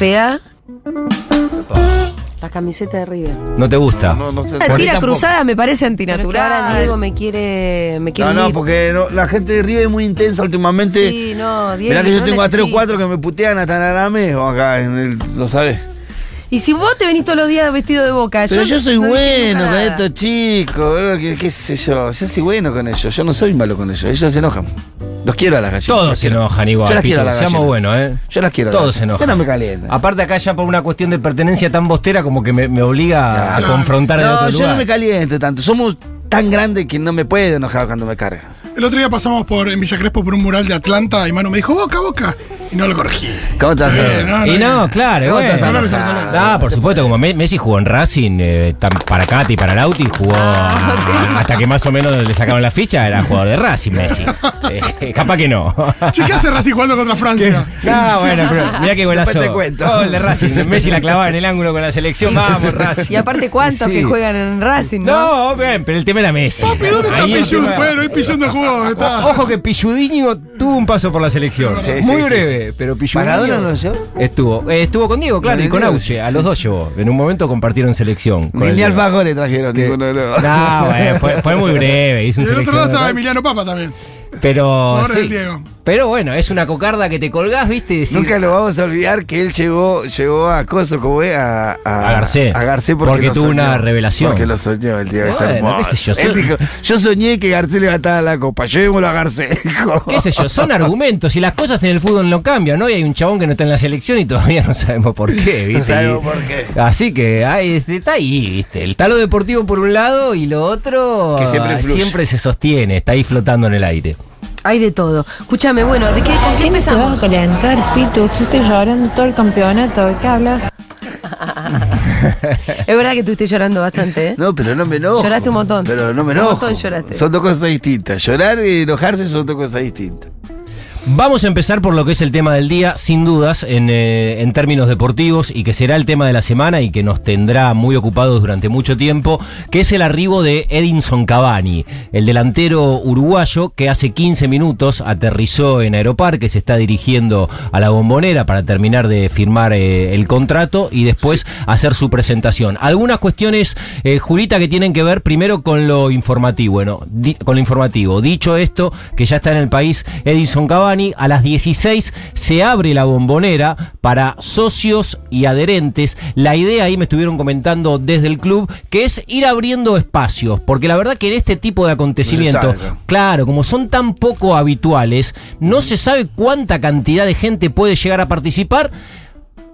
Fea. La camiseta de River. ¿No te gusta? No, no sé. La tira cruzada me parece antinatural. ahora Diego me quiere, me quiere No, no, unir. porque no- la gente de River es muy intensa últimamente. Sí, no, Diego. Mirá que yo no tengo a tres o cuatro que me putean hasta en arameo acá, en el, ¿lo sabes? Y si vos te venís todos los días vestido de boca, Pero yo soy no bueno con estos chicos, qué sé yo. Yo soy bueno con ellos, yo no soy malo con ellos. Ellos se enojan. Los quiero a las gallinas. Todos se enojan igual. Yo las quiero a las Seamos gallinas. buenos, ¿eh? Yo las quiero. a las Todos se enojan. Yo no me calientan. Aparte acá ya por una cuestión de pertenencia tan bostera como que me, me obliga a confrontar de No, otro yo lugar. no me caliento tanto. Somos tan grandes que no me puedo enojar cuando me carga. El otro día pasamos por en Villa Crespo por un mural de Atlanta y Manu me dijo, boca, boca. Y no lo corregí. ¿Cómo te Eh, no, Y no, claro, ¿Cómo te bueno. Ah, por supuesto, como Me- Messi jugó en Racing, eh, para Cati y para Lauti, jugó a- hasta que más o menos le sacaban la ficha, era jugador de Racing Messi. Eh, capaz que no. Che, ¿qué hace Racing jugando contra Francia? No, bueno, pero mirá qué golazo. Después te cuento. De Racing. Messi la clavaba en el ángulo con la selección. Vamos, Racing. Y aparte, ¿cuántos Sí. que juegan en Racing, no? No, bien, pero el tema era Messi. Papi, ¿dónde está Bueno, no jugó. Está. Ojo que Pilludiño tuvo un paso por la selección. Sí, sí, Muy sí, breve, pero Pilludiño. ¿Maradona no lo llevó? Estuvo. Eh, estuvo con Diego, claro, y con Auche. A los dos llevó. En un momento compartieron selección. con Ni, el alfajores trajeron Que- ninguno de los No, bueno, fue, fue muy breve. Hizo Y un del otro lado estaba. Emiliano Papa también. Pero. Ahora sí. el Diego. Pero bueno, es una cocarda que te colgás, ¿viste? Nunca lo vamos a olvidar que él llegó, llegó a Coso, como es, a, A Garcé. A Garcé porque, tuvo soñó. una revelación. Porque lo soñó el tío, es Bueno, yo, Él dijo, yo soñé que Garcé levantaba la copa, llevémoslo a Garcé. qué sé yo, son argumentos y las cosas en el fútbol no cambian, ¿no? Y hay un chabón que no está en la selección y todavía no sabemos por qué, ¿viste? No sabemos por qué. Así que este, está ahí, ¿viste? El talo deportivo por un lado y lo otro Que siempre ah, siempre se sostiene, está ahí flotando en el aire. Hay de todo. Escúchame, bueno, ¿de qué, ¿con qué ¿Qué me te vas a empezamos? calentar, Pito? Tú estás llorando todo el campeonato. ¿De qué hablas? Es verdad que estuviste llorando bastante, ¿eh? No, pero no me enojo. Lloraste un montón. Pero no me Un enojo. montón lloraste. Son dos cosas distintas. Llorar y enojarse son dos cosas distintas. Vamos a empezar por lo que es el tema del día, sin dudas, en, eh, en términos deportivos, y que será el tema de la semana y que nos tendrá muy ocupados durante mucho tiempo, que es el arribo de Edinson Cavani, el delantero uruguayo que hace 15 minutos aterrizó en Aeroparque, se está dirigiendo a la bombonera para terminar de firmar eh, el contrato y después hacer su presentación. Algunas cuestiones, eh, Julita, que tienen que ver primero con lo informativo. Bueno, con lo informativo. Dicho esto, que ya está en el país Edinson Cavani, a las 16 se abre la bombonera para socios y adherentes. La idea ahí me estuvieron comentando desde el club, que es ir abriendo espacios, porque la verdad que en este tipo de acontecimientos, claro, como son tan poco habituales, no se sabe cuánta cantidad de gente puede llegar a participar.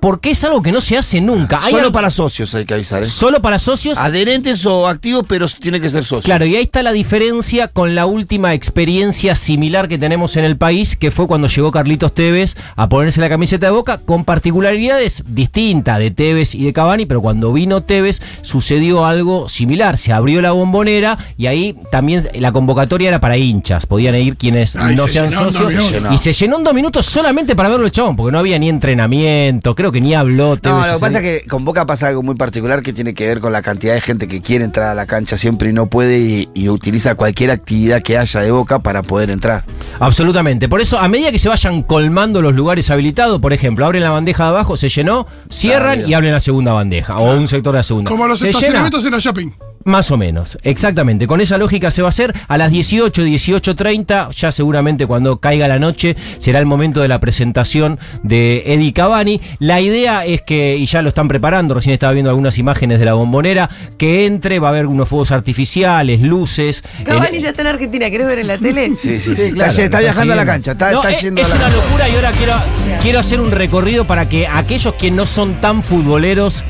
Porque es algo que no se hace nunca. Hay Solo algo- para socios hay que avisar. ¿eh? solo para socios. Adherentes o activos, pero tiene que ser socios. Claro, y ahí está la diferencia con la última experiencia similar que tenemos en el país, que fue cuando llegó Carlitos Tevez a ponerse la camiseta de Boca, con particularidades distintas de Tevez y de Cavani, pero cuando vino Tevez sucedió algo similar, se abrió la bombonera y ahí también la convocatoria era para hinchas, podían ir quienes Ay, no se sean socios, y se llenó en dos minutos solamente para verlo el chabón, porque no había ni entrenamiento, creo que ni habló. No, lo que pasa es que con Boca pasa algo muy particular que tiene que ver con la cantidad de gente que quiere entrar a la cancha siempre y no puede y, y utiliza cualquier actividad que haya de Boca para poder entrar. Absolutamente. Por eso, a medida que se vayan colmando los lugares habilitados, por ejemplo, abren la bandeja de abajo, se llenó, cierran Claro. y abren la segunda bandeja o un sector de la segunda. Como los se llena, estacionamientos en la shopping. Más o menos, exactamente. Con esa lógica se va a hacer a las 18, 18.30, ya seguramente cuando caiga la noche será el momento de la presentación de Eddie Cavani. La idea es que, y ya lo están preparando, recién estaba viendo algunas imágenes de la bombonera, que entre, va a haber unos fuegos artificiales, luces. Cavani En- ya está en Argentina, ¿querés ver en la tele? Sí, sí, sí. claro, está, está viajando a la cancha, está, No, está es, yendo es a la una locura y ahora quiero, quiero hacer un recorrido para que aquellos que no son tan futboleros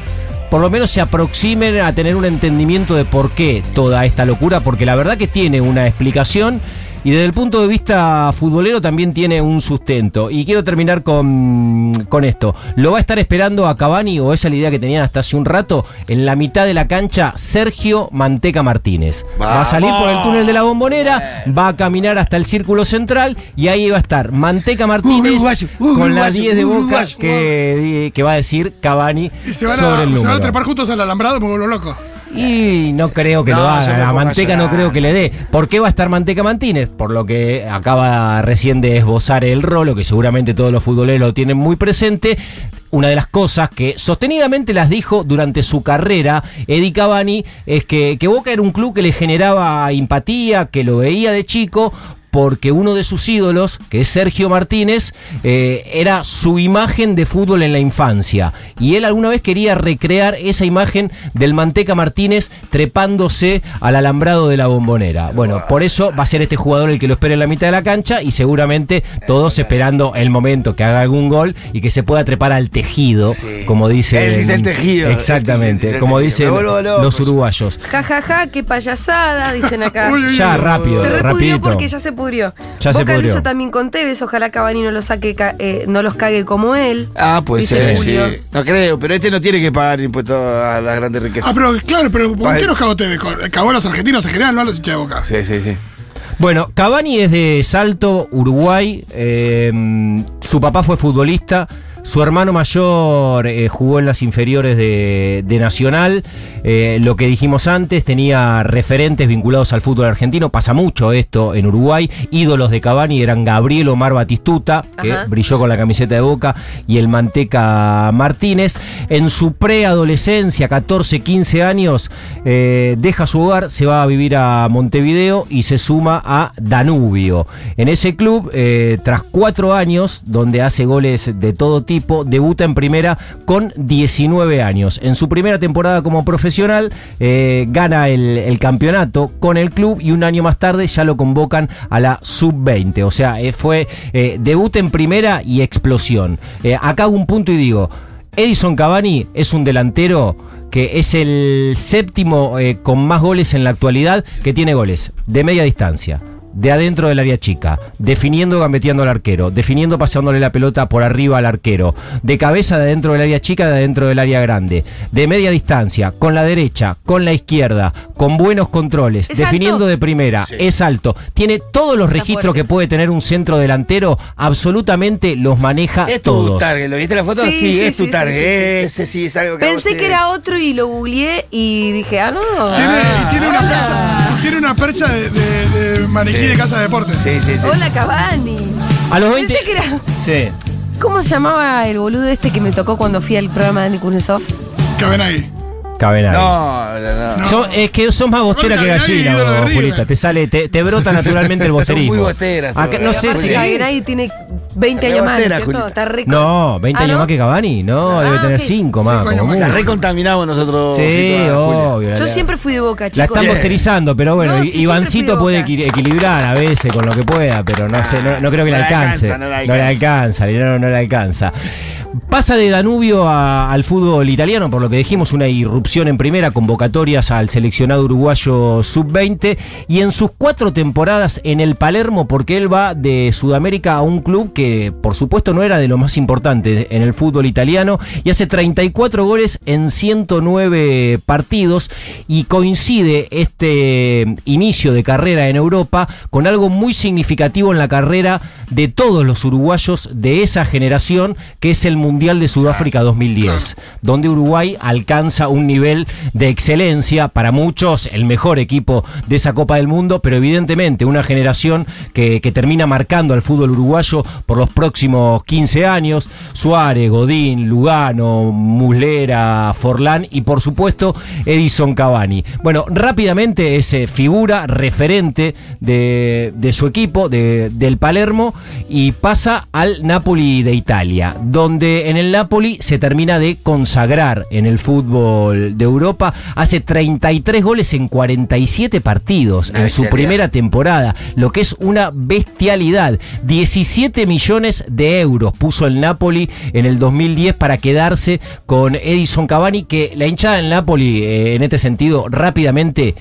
por lo menos se aproximen a tener un entendimiento de por qué toda esta locura, porque la verdad que tiene una explicación y desde el punto de vista futbolero también tiene un sustento. Y quiero terminar con, con esto. ¿Lo va a estar esperando a Cavani o esa es la idea que tenían hasta hace un rato? En la mitad de la cancha, Sergio Manteca Martínez. Va a salir por el túnel de la bombonera, va a caminar hasta el círculo central y ahí va a estar Manteca Martínez Uruguayo, con la uruguayo, 10 de boca que, que va a decir Cavani Y se van, sobre el a, se van a trepar juntos al alambrado, me vuelvo loco. Y no creo que No, lo haga. La manteca no creo que le dé. ¿Por qué va a estar Manteca Martínez? Por lo que acaba recién de esbozar el rolo, que seguramente todos los futboleros lo tienen muy presente. Una de las cosas que sostenidamente las dijo durante su carrera Eddie Cavani es que, que Boca era un club que le generaba empatía, que lo veía de chico, porque uno de sus ídolos, que es Sergio Martínez, eh, era su imagen de fútbol en la infancia. Y él alguna vez quería recrear esa imagen del Manteca Martínez trepándose al alambrado de la bombonera. Bueno, por eso va a ser este jugador el que lo espera en la mitad de la cancha y seguramente todos esperando el momento que haga algún gol y que se pueda trepar al tejido, Sí. como dice... Él dice el tejido. Exactamente, como dicen los uruguayos. Ja, ja, ja, qué payasada, dicen acá. Ya, rápido, Se rapidito. porque ya se pudrió. Ya se Boca lo pudrió. hizo también con Tevez, ojalá Cavani no lo saque, eh, no los cague como él. Ah, ser. Julio. sí. No creo, pero este no tiene que pagar impuestos a las grandes riquezas. Ah, pero claro, pero ¿por qué nos cagó? Con- Cagó a los argentinos en general, no a los hinchas de boca. Sí, sí, sí. Bueno, Cavani es de Salto, Uruguay. eh, su papá fue futbolista. Su hermano mayor eh, jugó en las inferiores de, de Nacional. Eh, lo que dijimos antes, tenía referentes vinculados al fútbol argentino. Pasa mucho esto en Uruguay. Ídolos de Cavani eran Gabriel Omar Batistuta, que Ajá. brilló con la camiseta de Boca, y el Manteca Martínez. En su preadolescencia, 14, 15 años, eh, deja su hogar, se va a vivir a Montevideo y se suma a Danubio. En ese club, tras cuatro años, donde hace goles de todo tipo, debuta en primera con 19 años. En su primera temporada como profesional, eh, gana el, campeonato con el club y un año más tarde ya lo convocan a la sub-20. O sea, eh, fue eh, debut en primera y explosión. Eh, acá hago un punto y digo, Edison Cavani es un delantero que es el séptimo con más goles en la actualidad, que tiene goles de media distancia. De adentro del área chica, definiendo gambeteando al arquero, definiendo pasándole la pelota por arriba al arquero, de cabeza de adentro del área chica, de adentro del área grande, de media distancia, con la derecha, con la izquierda, con buenos controles, ¿Es definiendo alto? de primera, Sí. es alto, tiene todos los Está registros fuerte. que puede tener un centro delantero, absolutamente los maneja Es tu todos. target, ¿lo viste la foto? Sí, Sí, sí, es tu sí, target. sí, sí, sí. Ese sí es algo que Pensé que era otro y lo googleé y dije, ah, no. Tiene, Ah. tiene una percha, tiene una percha de, de- de maniquí De casa de deportes. Sí, sí, sí. Hola, Cavani. A los 20. Pensé que era. Sí. ¿Cómo se llamaba el boludo este que me tocó cuando fui al programa de Andy Kuznetsov? Cabenagui. No, no, no. Es que sos más bostera que gallina. Julita. Te sale, te, te brota naturalmente el vocerismo. muy Acá- son no sé si. Sí. Cabenagui tiene 20 años más, ¿no es Rebotera, ¿cierto? Julita. Está rico. No, 20 Ah, años ¿no? más que Cavani. No, Ah, debe tener ok. 5 más. Como más. La recontaminamos nosotros. Sí, obvio. Yo la- siempre fui de boca, La chicos. están Bien. posterizando, pero bueno, sí, Ivancito puede equilibrar a veces con lo que pueda, pero no sé, no, creo que No le alcance. alcanza, no le No le alcanza. no le alcanza. Pasa de Danubio al fútbol italiano, por lo que dijimos, una irrupción en primera, convocatorias al seleccionado uruguayo sub-20 y en sus cuatro temporadas en el Palermo, porque él va de Sudamérica a un club que por supuesto no era de lo más importante en el fútbol italiano y hace 34 goles en 109 partidos y coincide este inicio de carrera en Europa con algo muy significativo en la carrera de todos los uruguayos de esa generación, que es el Mundial de Sudáfrica 2010, donde Uruguay alcanza un nivel de excelencia, para muchos el mejor equipo de esa Copa del Mundo, pero evidentemente una generación que, que termina marcando al fútbol uruguayo por los próximos 15 años, Suárez, Godín, Lugano, Muslera, Forlán y por supuesto Edison Cavani. Bueno, rápidamente es eh, figura, referente de, de su equipo, de- del Palermo, y pasa al Napoli de Italia, donde en el Napoli se termina de consagrar en el fútbol de Europa, hace 33 goles en 47 partidos Una en su primera temporada, lo que es una bestialidad. 17 millones de euros puso el Napoli en el 2010 para quedarse con Edison Cavani, que la hinchada del Napoli, eh, en este sentido, rápidamente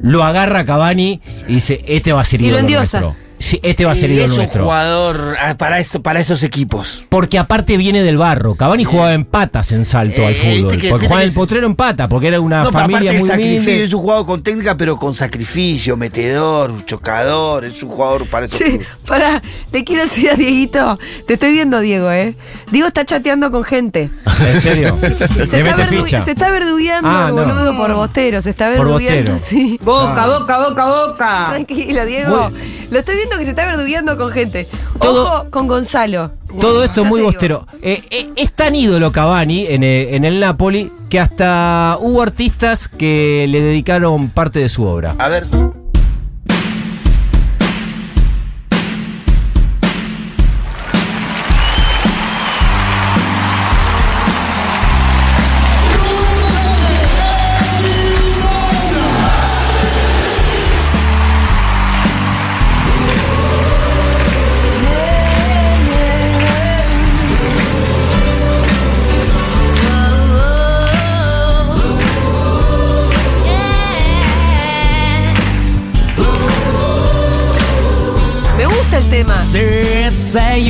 lo agarra a Cavani y dice, este va a ser Y lo ídolo nuestro. Sí, este va a ser Y ídolo es un jugador ah, para, eso, para esos equipos. Porque aparte viene del barro. Cavani jugaba en patas en salto Eh, al viste fútbol. que- porque en el potrero en pata, porque era una no, familia muy sacrificio, es un jugador con técnica, pero con sacrificio, metedor, chocador, es un jugador para esos clubes. pará, le quiero decir a Dieguito. Te estoy viendo, Diego, ¿eh? Diego está chateando con gente. ¿En serio? Se está, ficha. se está verdugueando Ah, el no. boludo por bostero. Se está verdugueando, bostero. sí. Boca, boca, boca, boca. Tranquilo, Diego. Lo estoy viendo que se está verdugueando con gente. Todo- Ojo con Gonzalo. Todo esto muy bostero. Eh, eh, es tan ídolo Cavani en, eh, en el Napoli que hasta hubo artistas que le dedicaron parte de su obra. A ver.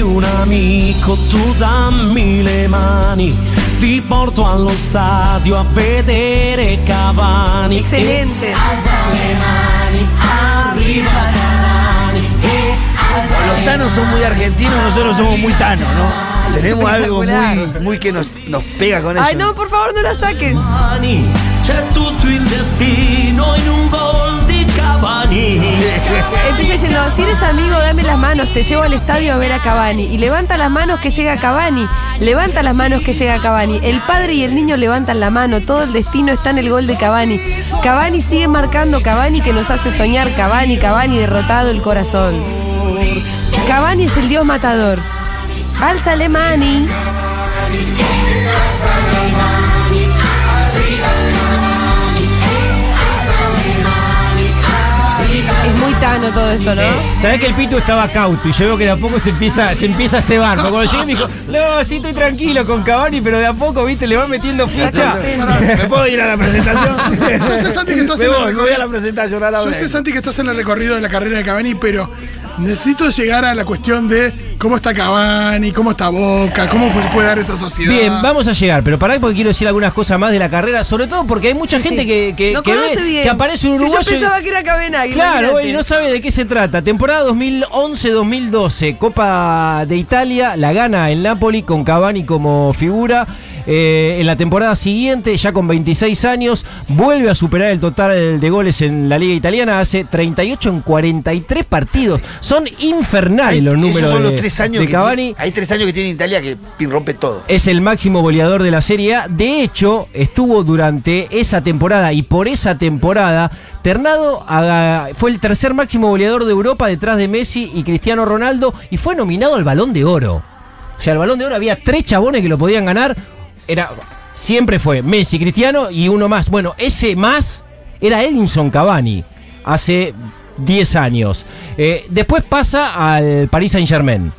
Sei un amico, tu dammi le mani. Ti porto allo stadio a vedere Cavani. Excelente. E alza le mani, arriva Cavani. E alza Los tanos son muy argentinos, nosotros somos muy tanos, ¿no? Tenemos algo muy, muy que nos, nos pega con eso. Ay, no, por favor, no la saquen. mani. C'è tutto il destino in un gol. Empieza diciendo, si eres amigo, dame las manos, te llevo al estadio a ver a Cavani. Y levanta las manos que llega Cavani. Levanta las manos que llega Cavani. El padre y el niño levantan la mano. Todo el destino está en el gol de Cavani. Cavani sigue marcando. Cavani que nos hace soñar. Cavani, Cavani derrotado el corazón. Cavani es el dios matador. Alzale mani. Es muy tano todo esto, ¿no? Sabés que el Pitu estaba cauto y yo veo que de a poco se empieza, se empieza a cebar. Porque cuando llegué me dijo, no, sí estoy tranquilo con Cavani, pero de a poco, viste, le va metiendo ficha. ¿Me puedo ir a la presentación? Yo sé, Santi, que estás me en la voy, me voy a la presentación ahora. Yo sé, Santi, que estás en el recorrido de la carrera de Cavani, pero necesito llegar a la cuestión de cómo está Cavani, cómo está Boca, cómo pu- puede dar esa sociedad. Bien, vamos a llegar, pero pará porque quiero decir algunas cosas más de la carrera, sobre todo porque hay mucha Sí, gente sí. que, que, no que ve- conoce bien. que aparece un Si uruguayo. yo y- pensaba que era Cabenagui. Claro, imagínate. y no sabe de qué se trata. Temporada 2011-2012, Copa de Italia, la gana el Napoli con Cavani como figura. Eh, en la temporada siguiente, ya con 26 años, vuelve a superar el total de goles en la Liga Italiana. Hace 38 en 43 partidos. Son infernales Hay- los esos números son de, los tres años de que Cavani. tiene- hay tres años que tiene Italia que rompe todo. Es el máximo goleador de la Serie A. De hecho, estuvo durante esa temporada y por esa temporada, Ternado fue el tercer máximo goleador de Europa detrás de Messi y Cristiano Ronaldo y fue nominado al Balón de Oro. O sea, el Balón de Oro había tres chabones que lo podían ganar. Era siempre fue Messi, Cristiano y uno más. Bueno, ese más era Edinson Cavani hace 10 años. Eh, después pasa al Paris Saint-Germain.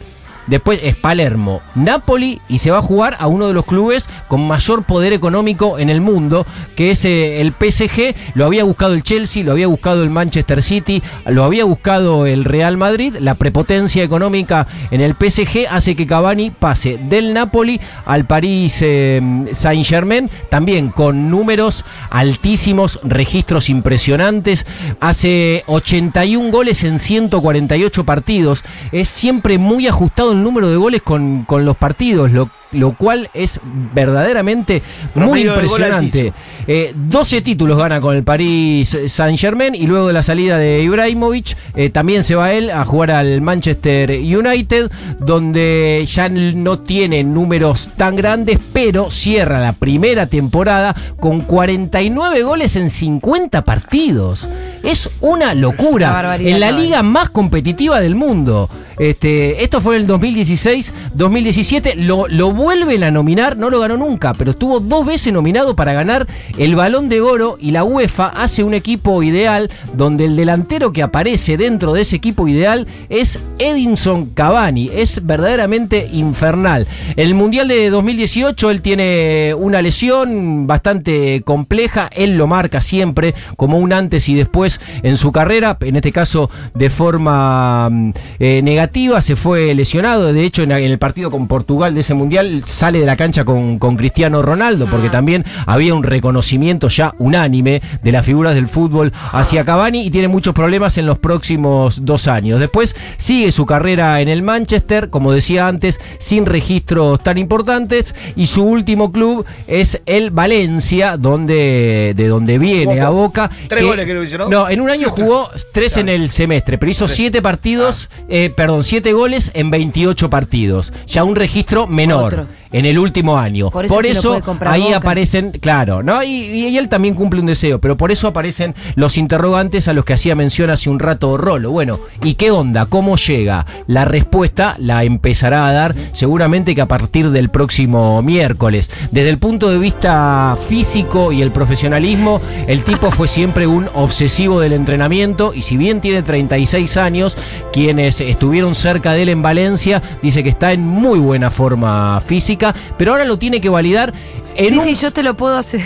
Después es Palermo, Napoli y se va a jugar a uno de los clubes con mayor poder económico en el mundo, que es eh, el PSG. Lo había buscado el Chelsea, lo había buscado el Manchester City, lo había buscado el Real Madrid. La prepotencia económica en el PSG hace que Cavani pase del Napoli al Paris eh, Saint Germain, también con números altísimos, registros impresionantes. Hace 81 goles en 148 partidos. Es siempre muy ajustado número de goles con, con los partidos, lo, lo cual es verdaderamente muy impresionante. Eh, 12 títulos gana con el Paris Saint Germain y luego de la salida de Ibrahimovic eh, también se va él a jugar al Manchester United donde ya no tiene números tan grandes pero cierra la primera temporada con 49 goles en 50 partidos. Es una locura. Una en la liga más competitiva del mundo. Este, esto fue en el 2016, 2017, lo, lo vuelven a nominar, no lo ganó nunca, pero estuvo dos veces nominado para ganar el balón de oro y la UEFA hace un equipo ideal donde el delantero que aparece dentro de ese equipo ideal es Edinson Cavani, es verdaderamente infernal. El Mundial de 2018 él tiene una lesión bastante compleja, él lo marca siempre como un antes y después después en su carrera, en este caso de forma mm, eh, negativa, se fue lesionado. De hecho, en, en el partido con Portugal de ese mundial sale de la cancha con, con Cristiano Ronaldo, porque también había un reconocimiento ya unánime de las figuras del fútbol hacia Cavani y tiene muchos problemas en los próximos dos años. Después sigue su carrera en el Manchester, como decía antes, sin registros tan importantes y su último club es el Valencia, donde de donde viene a Boca. Tres goles creo que. No, en un año jugó tres en el semestre, pero hizo siete partidos, eh, perdón, siete goles en 28 partidos. Ya un registro menor. Otro. En el último año. Por Por eso eso, es que lo puede comprar ahí Boca. aparecen, claro, ¿no? Y, y él también cumple un deseo, pero por eso aparecen los interrogantes a los que hacía mención hace un rato Rolo. Bueno, ¿y qué onda? ¿Cómo llega? La respuesta la empezará a dar seguramente que a partir del próximo miércoles. Desde el punto de vista físico y el profesionalismo, el tipo fue siempre un obsesivo del entrenamiento y si bien tiene 36 años, quienes estuvieron cerca de él en Valencia dice que está en muy buena forma física, pero ahora lo tiene que validar en Sí, un- sí, yo te lo puedo hacer.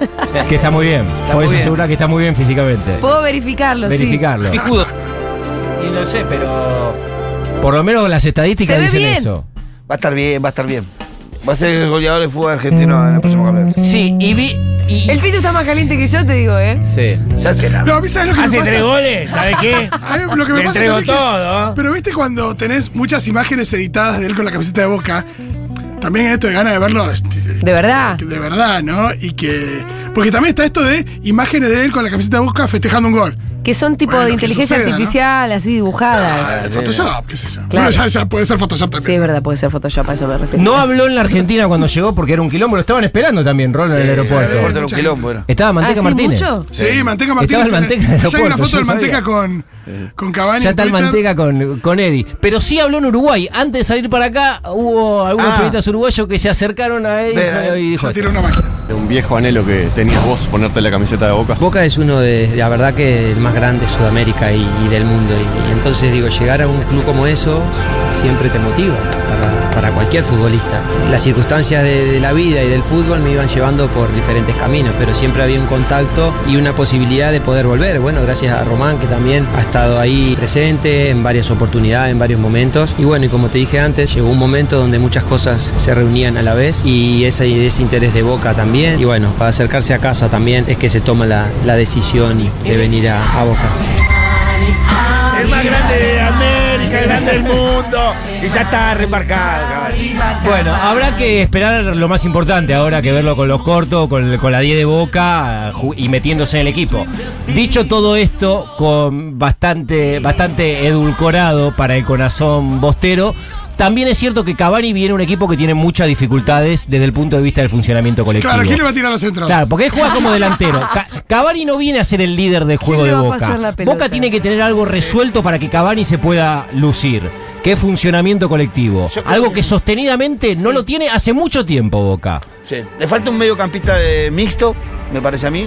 que está muy bien. Puedes asegurar que está muy bien físicamente. Puedo verificarlo, Verificarlo. Y no sé, pero por lo menos las estadísticas Se dicen eso. Va a estar bien, va a estar bien. Va a ser el goleador de fútbol argentino en el próximo campeonato. Sí, y vi. y- sí. El pito está más caliente que yo, te digo, ¿eh? sí. Ya será. No, a mí sabes lo que me Hace pasa. tres goles, ¿sabes qué? A mí lo que me Le pasa entrego que- todo. Pero viste cuando tenés muchas imágenes editadas de él con la camiseta de boca, también en esto de ganas de verlo este, De verdad. de verdad, ¿no? Y que. Porque también está esto de imágenes de él con la camiseta de boca festejando un gol. Que son tipo Bueno, de inteligencia suceda, ¿no? artificial, así dibujadas. Ah, Photoshop, qué sé yo. Claro. Bueno, ya, ya puede ser Photoshop también. Sí, es verdad, puede ser Photoshop, a eso me refiero. No habló en la Argentina cuando llegó porque era un quilombo. Lo estaban esperando también, Rolo, en el El aeropuerto. aeropuerto era un quilombo, era. Estaba Manteca ¿Ah, sí, Martínez. mucho? Sí, Manteca Martínez. Estaba el Manteca en el Allá hay una aeropuerto, foto del Manteca sabía. con, con Cavani. Ya en está el Twitter. Manteca con, con Eddie. Pero sí habló en Uruguay. Antes de salir para acá, hubo algunos Ah. periodistas uruguayos que se acercaron a Eddie Ve, y dijo una máquina. Un viejo anhelo que tenías vos, ponerte la camiseta de boca. Boca es uno de, de la verdad que el más grande de Sudamérica y, y del mundo. Y, y entonces digo, llegar a un club como eso siempre te motiva para, para cualquier futbolista. Las circunstancias de, de la vida y del fútbol me iban llevando por diferentes caminos, pero siempre había un contacto y una posibilidad de poder volver. Bueno, gracias a Román que también ha ahí presente en varias oportunidades, en varios momentos. Y bueno, y como te dije antes, llegó un momento donde muchas cosas se reunían a la vez y ese, ese interés de Boca también. Y bueno, para acercarse a casa también es que se toma la, la decisión de venir a, Boca. El grande mundo. Y ya está remarcado, caballo. Bueno, habrá que esperar lo más importante ahora que verlo con los cortos, con, con la 10 de boca y metiéndose en el equipo. Dicho todo esto, con bastante, bastante edulcorado para el corazón bostero. También es cierto que Cavani viene un equipo que tiene muchas dificultades desde el punto de vista del funcionamiento colectivo. Claro, ¿quién le va a tirar a los centros? Claro, porque él juega como delantero. Ca- Cavani no viene a ser el líder del juego le de Boca. pasar la pelota? Boca tiene que tener algo resuelto para que Cavani se pueda lucir. Que es funcionamiento colectivo. Algo que- que sostenidamente no lo tiene hace mucho tiempo Boca. Sí. Le falta un mediocampista eh, mixto, me parece a mí.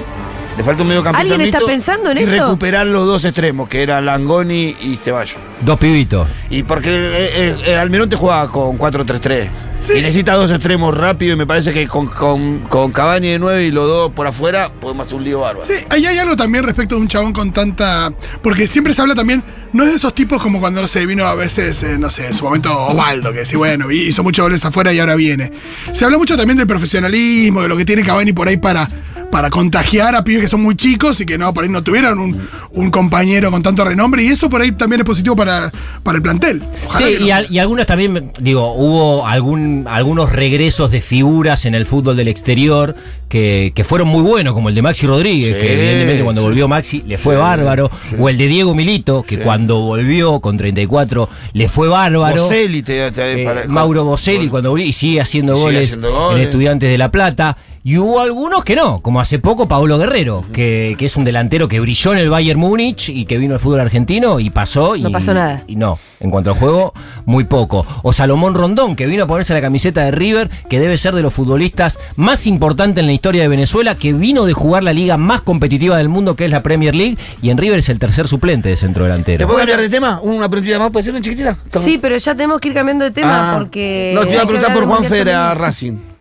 Le falta un mediocampista ¿Alguien está pensando en y esto? recuperar los dos extremos, que eran Langoni y Ceballos. Dos pibitos. Y porque eh, eh, eh, Almirante juega con 4-3-3. Sí. Y necesita dos extremos rápidos y me parece que con, con, con Cavani de 9 y los dos por afuera podemos hacer un lío bárbaro. Sí, ahí hay algo también respecto de un chabón con tanta. Porque siempre se habla también, no es de esos tipos como cuando no sé, vino a veces, eh, no sé, en su momento Osvaldo, que sí, bueno, hizo muchos goles afuera y ahora viene. Se habla mucho también del profesionalismo, de lo que tiene Cavani por ahí para, para contagiar a pibes que son muy chicos y que no, por ahí no tuvieron un, un compañero con tanto renombre, y eso por ahí también es positivo para, para el plantel. Ojalá Sí, no y, al- y algunos también, digo, hubo algún, algunos regresos de figuras en el fútbol del exterior que, que fueron muy buenos, como el de Maxi Rodríguez, Sí, que evidentemente cuando sí. volvió Maxi le fue bárbaro, o el de Diego Milito, que cuando volvió con 34 le fue bárbaro. Boselli te- te- Eh, para- Mauro Boselli cuando volvió y sigue haciendo sigue goles haciendo en goles. Estudiantes de La Plata. Y hubo algunos que no, como hace poco Paulo Guerrero, que, que es un delantero que brilló en el Bayern Múnich y que vino al fútbol argentino y pasó. Y, No pasó nada. Y no, en cuanto al juego, muy poco. O Salomón Rondón, que vino a ponerse la camiseta de River, que debe ser de los futbolistas más importantes en la historia de Venezuela, que vino de jugar la liga más competitiva del mundo, que es la Premier League, y en River es el tercer suplente de centro ¿Te delantero. puedo cambiar de tema? ¿Una preguntita más? ¿Puede ser una chiquitita? Sí, pero ya tenemos que ir cambiando de tema Ah, porque. No, te iba a preguntar por Juan Fer a. Racing.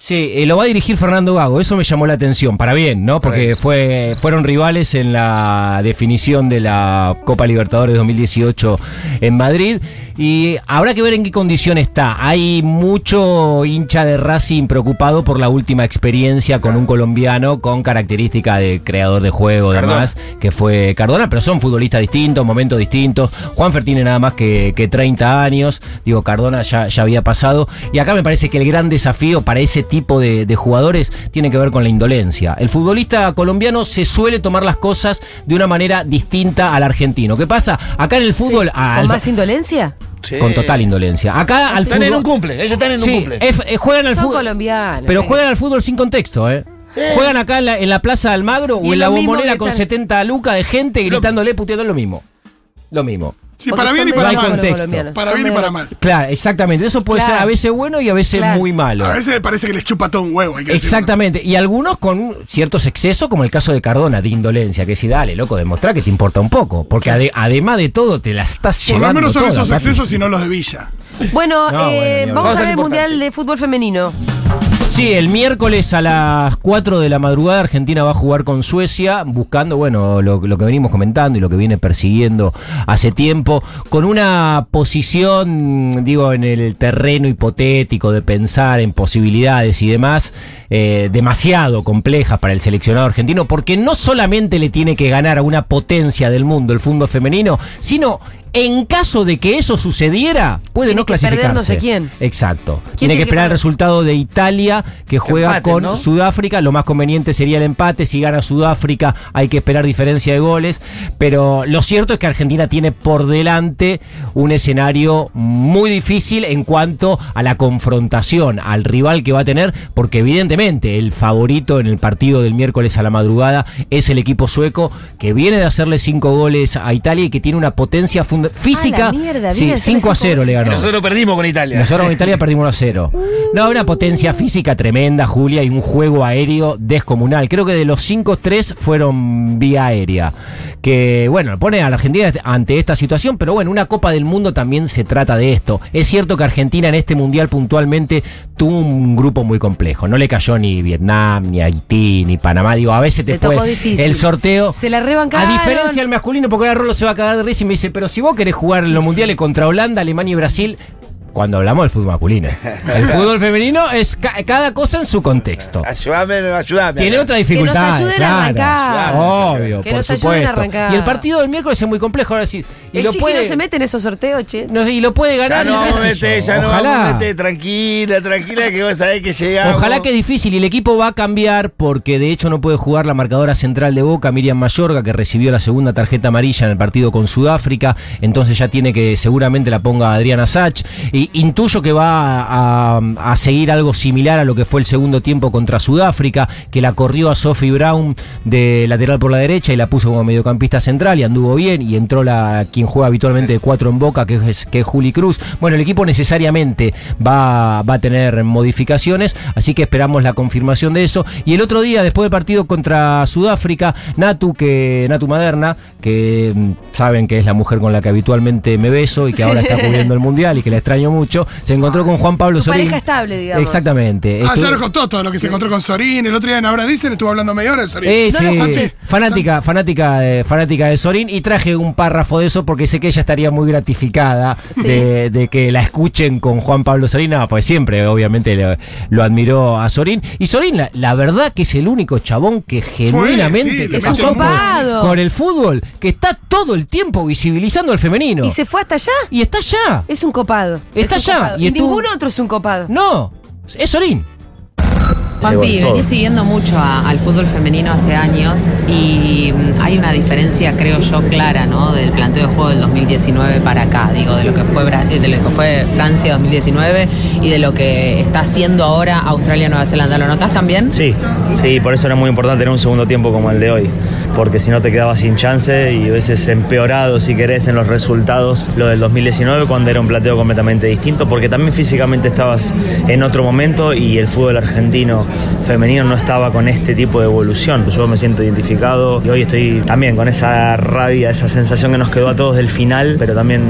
Sí, eh, lo va a dirigir Fernando Gago, eso me llamó la atención, para bien, ¿no? Porque fue, fueron rivales en la definición de la Copa Libertadores 2018 en Madrid y habrá que ver en qué condición está. Hay mucho hincha de Racing preocupado por la última experiencia con un colombiano con característica de creador de juego, Cardona. demás, que fue Cardona, pero son futbolistas distintos, momentos distintos. Juanfer tiene nada más que, que 30 años, digo, Cardona ya, ya había pasado. Y acá me parece que el gran desafío para ese tipo de, de jugadores tiene que ver con la indolencia. El futbolista colombiano se suele tomar las cosas de una manera distinta al argentino. ¿Qué pasa? Acá en el fútbol... al- ¿Con más indolencia? Con total indolencia. Acá al Están fútbol... en un cumple, ellos están en un Sí, cumple. es- eh, juegan al Son fútbol... colombianos. Pero juegan al fútbol sin contexto, ¿eh? Juegan acá en la, en la Plaza de Almagro Y o en la lo mismo bombonera que con están- 70 lucas de gente gritándole, puteando lo mismo. Lo mismo. Sí, Porque para bien y para medio No hay mal. contexto. Para son bien y para mal. Claro, exactamente. Eso puede Claro. ser a veces bueno y a veces Claro. muy malo. A veces parece que les chupa todo un huevo. hay que decirlo. Exactamente. Y algunos con ciertos excesos, como el caso de Cardona, de indolencia, que si dale, loco, demostrar que te importa un poco. Porque ade- además de todo, te la estás Por llevando lo menos son toda, esos excesos y no los de Villa. Bueno, No, eh, bueno, vamos Vamos a ver el importante. Mundial de Fútbol Femenino. Sí, el miércoles a las 4 de la madrugada Argentina va a jugar con Suecia, buscando, bueno, lo, lo que venimos comentando y lo que viene persiguiendo hace tiempo, con una posición, digo, en el terreno hipotético de pensar en posibilidades y demás, eh, demasiado complejas para el seleccionado argentino, porque no solamente le tiene que ganar a una potencia del mundo el fútbol femenino, sino en caso de que eso sucediera, puede Tiene no que perder clasificarse. no sé quién. Exacto. ¿Quién Tiene tiene que que esperar el perder? resultado de Italia, que juega Empate, con ¿no? Sudáfrica. Lo más conveniente sería el empate. Si gana Sudáfrica, hay que esperar diferencia de goles. Pero lo cierto es que Argentina tiene por delante un escenario muy difícil en cuanto a la confrontación, al rival que va a tener, porque evidentemente el favorito en el partido del miércoles a la madrugada es el equipo sueco, que viene de hacerle cinco goles a Italia y que tiene una potencia física. mierda, sí, viene a hacerle 5 a cinco 0 le ganó. nosotros perdimos con Italia. Nosotros con Italia perdimos 1 a 0. No, una potencia física tremenda, Julia, y un juego aéreo descomunal. Creo que de los 5, 3 fueron vía aérea. Que, bueno, pone a la Argentina ante esta situación, pero bueno, una Copa del Mundo también se trata de esto. Es cierto que Argentina en este Mundial puntualmente tuvo un grupo muy complejo. No le cayó ni Vietnam, ni Haití, ni Panamá. Digo, a veces tocó difícil. el sorteo... Se la A rebancaron. diferencia del masculino, porque ahora Rolo se va a cagar de risa y me dice, pero si vos querés jugar en los mundiales contra Holanda, Alemania y Brasil, cuando hablamos del fútbol masculino. El fútbol femenino es ca- cada cosa en su contexto. Ayúdame, ayúdame. Tiene otra Que nos dificultad. ayuden a arrancar. Obvio, Que por nos ayuden a supuesto. arrancar. Y el partido del miércoles es muy complejo. Ahora sí. Y el lo puede, no se mete en esos sorteos, che. no sé, y lo puede Ya ganar. no y ya no Ojalá. vamos a meter. Tranquila, tranquila, que vos sabés que llegamos. Ojalá que es difícil y el equipo va a cambiar porque de hecho no puede jugar la marcadora central de Boca, Miriam Mayorga, que recibió la segunda tarjeta amarilla en el partido con Sudáfrica, entonces ya tiene que seguramente la ponga Adriana Sach y intuyo que va a, a seguir algo similar a lo que fue el segundo tiempo contra Sudáfrica, que la corrió a Sophie Brown de lateral por la derecha y la puso como mediocampista central y anduvo bien y entró la quien juega habitualmente de cuatro en Boca, que es, que es Juli Cruz. Bueno, el equipo necesariamente va, va a tener modificaciones, así que esperamos la confirmación de eso. Y el otro día, después del partido contra Sudáfrica, Natu, que Natu Maderna, que mm, saben que es la mujer con la que habitualmente me beso y que Sí. ahora está cubriendo el mundial y que la extraño mucho, se encontró con Juan Pablo Tu Sorín. pareja estable, digamos. Exactamente. Ah, Estuvo- ya lo contó todo lo que se encontró con Sorín. El otro día en Ahora Dicen estuvo hablando media hora de Sorín. Eh, No sí, fanática, fanática, de, fanática de Sorín y traje un párrafo de eso porque sé que ella estaría muy gratificada Sí. de, de que la escuchen con Juan Pablo Sorín, no, pues siempre obviamente lo, lo admiró a Sorín y Sorín la, la verdad que es el único chabón que genuinamente sí, que es un pasó con el fútbol que está todo el tiempo visibilizando al femenino Y se fue hasta allá. y está allá. Es un copado. Está es allá, y Y, estuvo- ningún otro es un copado. No, es Sorín. Juanpi, venís siguiendo mucho a- al fútbol femenino hace años y mm, hay una diferencia, creo yo, clara, ¿no? Del planteo de juego del 2019 para acá, digo, de lo que fue de lo que fue Francia 2019 y de lo que está haciendo ahora Australia Nueva Zelanda. ¿Lo notás también? Sí, sí, por eso era muy importante tener un segundo tiempo como el de hoy. Porque si no te quedabas sin chance y hubieses empeorado, si querés, en los resultados lo del 2019 cuando era un plateo completamente distinto, porque también físicamente estabas en otro momento y el fútbol argentino femenino no estaba con este tipo de evolución. Yo me siento identificado y hoy estoy también con esa rabia, esa sensación que nos quedó a todos del final, pero también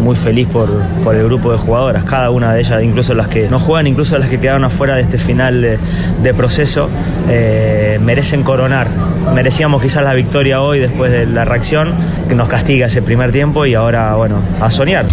muy feliz por, por el grupo de jugadoras, cada una de ellas, incluso las que no juegan, incluso las que quedaron afuera de este final de, de proceso, eh, merecen coronar. Merecíamos quizás la victoria hoy después de la reacción que nos castiga ese primer tiempo y ahora, bueno, a soñar.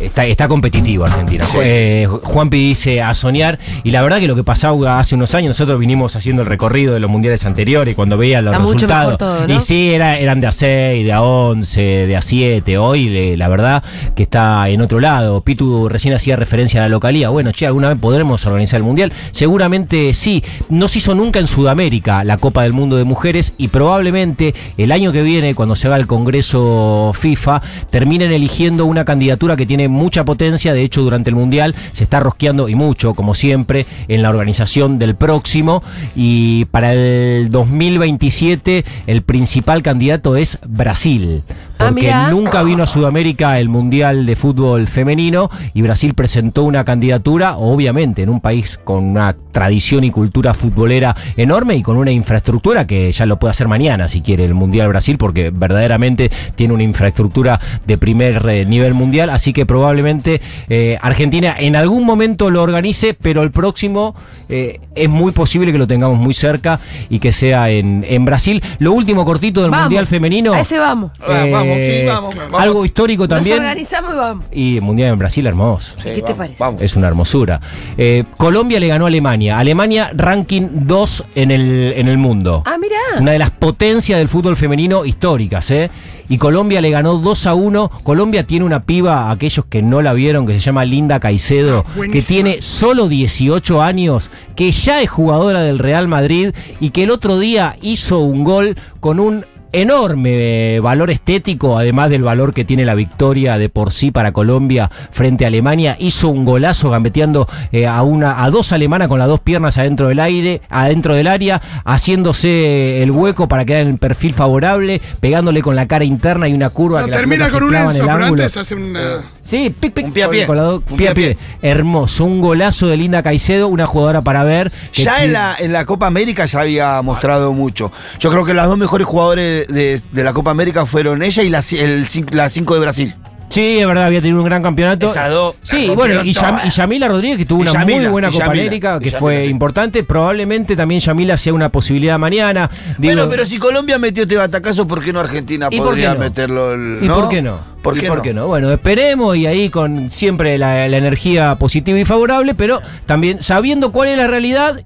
Está, está competitivo Argentina. Eh, Juanpi dice a soñar. Y la verdad que lo que pasaba hace unos años, nosotros vinimos haciendo el recorrido de los mundiales anteriores, cuando veía los Está mucho resultados. mejor todo, ¿no? Y sí, era, eran de a 6, de a 11, de a 7. Hoy, le- la verdad, que está en otro lado. Pitu recién hacía referencia a la localía. Bueno, che, ¿alguna vez podremos organizar el mundial? Seguramente sí. No se hizo nunca en Sudamérica la Copa del Mundo de Mujeres y probablemente el año que viene, cuando se haga el Congreso FIFA, terminen eligiendo una candidatura que tiene mucha potencia. De hecho, durante el Mundial se está rosqueando y mucho, como siempre, en la organización del próximo. Y para el 2027, el principal candidato es Brasil. Ah, Porque nunca vino a Sudamérica el Mundial de Fútbol Femenino y Brasil presentó una candidatura, obviamente, en un país con una tradición y cultura futbolera enorme y con una infraestructura que ya lo puede hacer mañana si quiere el Mundial Brasil, porque verdaderamente tiene una infraestructura de primer eh, nivel mundial. Así que probablemente eh, Argentina en algún momento lo organice, pero el próximo eh, es muy posible que lo tengamos muy cerca y que sea en, en Brasil. Lo último cortito del Vamos. Mundial Femenino. A ese vamos. Ah, vamos, Eh, sí, vamos, vamos. Algo histórico Nos también. organizamos y vamos. Y Mundial en Brasil, hermoso. Sí, ¿Qué te parece? Vamos. Es una hermosura. Eh, Colombia le ganó a Alemania. Alemania, ranking 2 en el, en el mundo. Ah, mirá. Una de las potencias del fútbol femenino históricas, ¿eh? Y Colombia le ganó 2 a 1. Colombia tiene una piba, aquellos que no la vieron, que se llama Linda Caicedo, que buenísima. tiene solo 18 años, que ya es jugadora del Real Madrid y que el otro día hizo un gol con un enorme eh, valor estético, además del valor que tiene la victoria de por sí para Colombia frente a Alemania. Hizo un golazo gambeteando eh, a una a dos alemanas con las dos piernas adentro del aire, adentro del área, haciéndose el hueco para quedar en el perfil favorable, pegándole con la cara interna y una curva No, que termina con un en el pero ángulo. antes hace una. Sí, pic, pic, Un pie a pie. con la do- Un pie a pie a pie. Hermoso, un golazo de Linda Caicedo, una jugadora para ver. que Ya en la, en la Copa América ya había mostrado mucho. Yo creo que las dos mejores jugadores de, de la Copa América fueron ella y la, el la cinco de Brasil. Sí, es verdad, había tenido un gran campeonato. Esas dos Sí, bueno, y, Yam- y Yamila Rodríguez, que tuvo una Yamila, muy buena Copa Yamila, América, que Yamila, fue sí. importante. Probablemente también Yamila sea una posibilidad mañana. Digo, Bueno, pero si Colombia metió este batacazo, ¿por qué no Argentina ¿Y por podría qué no? meterlo? el- ¿Y por qué no? ¿Por ¿Y qué por no? qué no? Bueno, esperemos y ahí con siempre la, la energía positiva y favorable, pero también sabiendo cuál es la realidad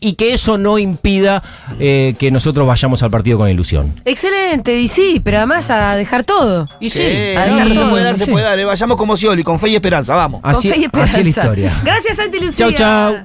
y que eso no impida eh, que nosotros vayamos al partido con ilusión. Excelente, y sí, pero además a dejar todo. Y Sí, a no, dejar pero se todo. puede dar, se Sí. puede dar. eh. Vayamos como Scioli, con fe y esperanza, vamos. Con Así, fe y así es la esperanza. historia. Gracias, Santi Lucía. Chau, chau.